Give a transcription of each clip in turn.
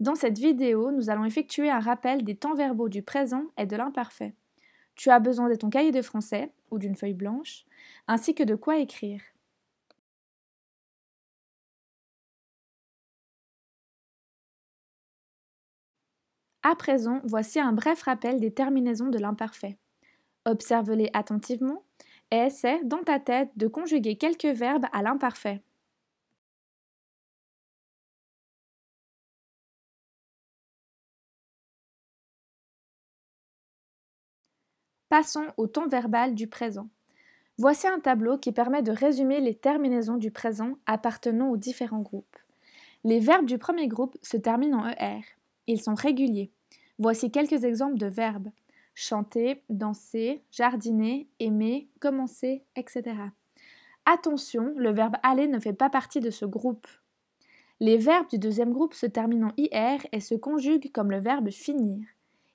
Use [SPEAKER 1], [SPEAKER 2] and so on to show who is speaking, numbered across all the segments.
[SPEAKER 1] Dans cette vidéo, nous allons effectuer un rappel des temps verbaux du présent et de l'imparfait. Tu as besoin de ton cahier de français ou d'une feuille blanche, ainsi que de quoi écrire. À présent, voici un bref rappel des terminaisons de l'imparfait. Observe-les attentivement et essaie dans ta tête de conjuguer quelques verbes à l'imparfait. Passons au temps verbal du présent. Voici un tableau qui permet de résumer les terminaisons du présent appartenant aux différents groupes. Les verbes du premier groupe se terminent en ER. Ils sont réguliers. Voici quelques exemples de verbes chanter, danser, jardiner, aimer, commencer, etc. Attention, le verbe aller ne fait pas partie de ce groupe. Les verbes du deuxième groupe se terminent en IR et se conjuguent comme le verbe finir.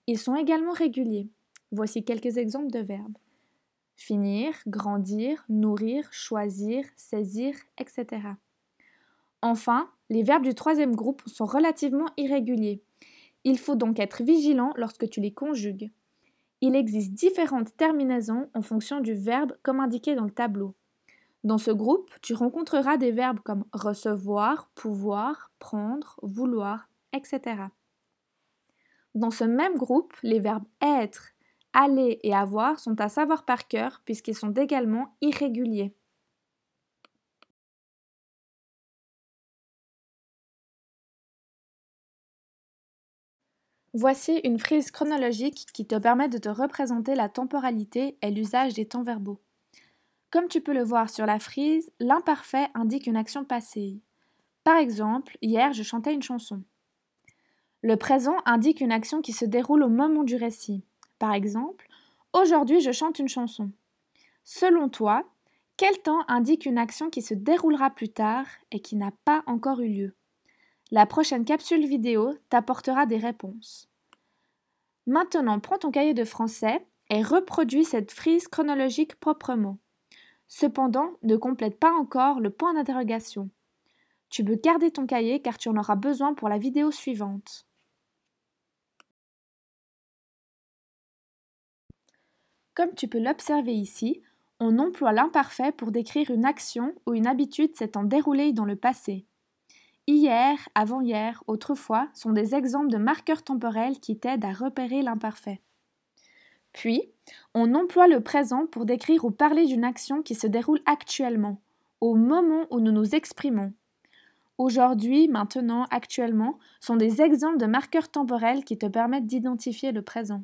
[SPEAKER 1] Ils sont également réguliers. Voici quelques exemples de verbes. Finir, grandir, nourrir, choisir, saisir, etc. Enfin, les verbes du troisième groupe sont relativement irréguliers. Il faut donc être vigilant lorsque tu les conjugues. Il existe différentes terminaisons en fonction du verbe comme indiqué dans le tableau. Dans ce groupe, tu rencontreras des verbes comme recevoir, pouvoir, prendre, vouloir, etc. Dans ce même groupe, les verbes être, aller et avoir sont à savoir par cœur puisqu'ils sont également irréguliers. Voici une frise chronologique qui te permet de te représenter la temporalité et l'usage des temps verbaux. Comme tu peux le voir sur la frise, l'imparfait indique une action passée. Par exemple, hier je chantais une chanson. Le présent indique une action qui se déroule au moment du récit. Par exemple, aujourd'hui je chante une chanson. Selon toi, quel temps indique une action qui se déroulera plus tard et qui n'a pas encore eu lieu? La prochaine capsule vidéo t'apportera des réponses. Maintenant, prends ton cahier de français et reproduis cette frise chronologique proprement. Cependant, ne complète pas encore le point d'interrogation. Tu peux garder ton cahier car tu en auras besoin pour la vidéo suivante. Comme tu peux l'observer ici, on emploie l'imparfait pour décrire une action ou une habitude s'étant déroulée dans le passé. Hier, avant-hier, autrefois sont des exemples de marqueurs temporels qui t'aident à repérer l'imparfait. Puis, on emploie le présent pour décrire ou parler d'une action qui se déroule actuellement, au moment où nous nous exprimons. Aujourd'hui, maintenant, actuellement sont des exemples de marqueurs temporels qui te permettent d'identifier le présent.